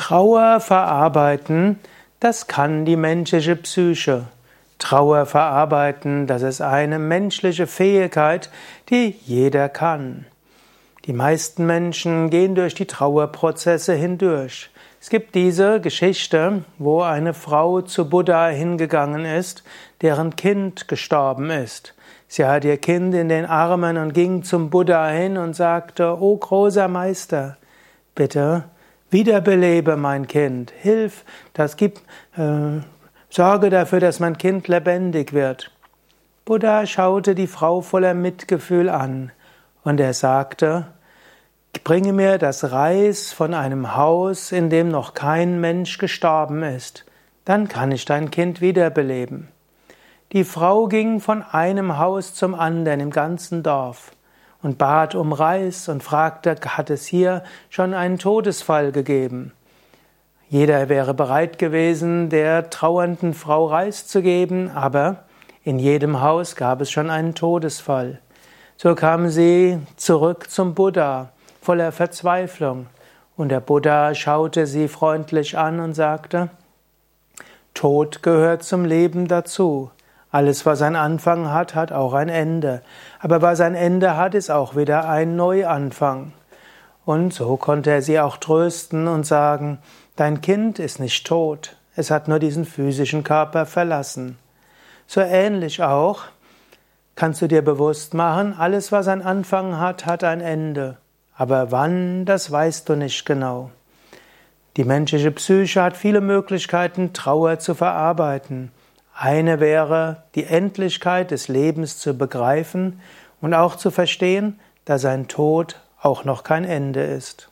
Trauer verarbeiten, das kann die menschliche Psyche. Trauer verarbeiten, das ist eine menschliche Fähigkeit, die jeder kann. Die meisten Menschen gehen durch die Trauerprozesse hindurch. Es gibt diese Geschichte, wo eine Frau zu Buddha hingegangen ist, deren Kind gestorben ist. Sie hat ihr Kind in den Armen und ging zum Buddha hin und sagte, O großer Meister, bitte Wiederbelebe mein Kind, hilf, das gibt, äh, sorge dafür, dass mein Kind lebendig wird. Buddha schaute die Frau voller Mitgefühl an und er sagte, bringe mir das Reis von einem Haus, in dem noch kein Mensch gestorben ist, dann kann ich dein Kind wiederbeleben. Die Frau ging von einem Haus zum anderen im ganzen Dorf und bat um Reis und fragte, hat es hier schon einen Todesfall gegeben? Jeder wäre bereit gewesen, der trauernden Frau Reis zu geben, aber in jedem Haus gab es schon einen Todesfall. So kam sie zurück zum Buddha, voller Verzweiflung, und der Buddha schaute sie freundlich an und sagte, Tod gehört zum Leben dazu. Alles, was einen Anfang hat, hat auch ein Ende. Aber was ein Ende hat, ist auch wieder ein Neuanfang. Und so konnte er sie auch trösten und sagen, dein Kind ist nicht tot, es hat nur diesen physischen Körper verlassen. So ähnlich auch kannst du dir bewusst machen, alles, was ein Anfang hat, hat ein Ende. Aber wann, das weißt du nicht genau. Die menschliche Psyche hat viele Möglichkeiten, Trauer zu verarbeiten. Eine wäre, die Endlichkeit des Lebens zu begreifen und auch zu verstehen, dass ein Tod auch noch kein Ende ist.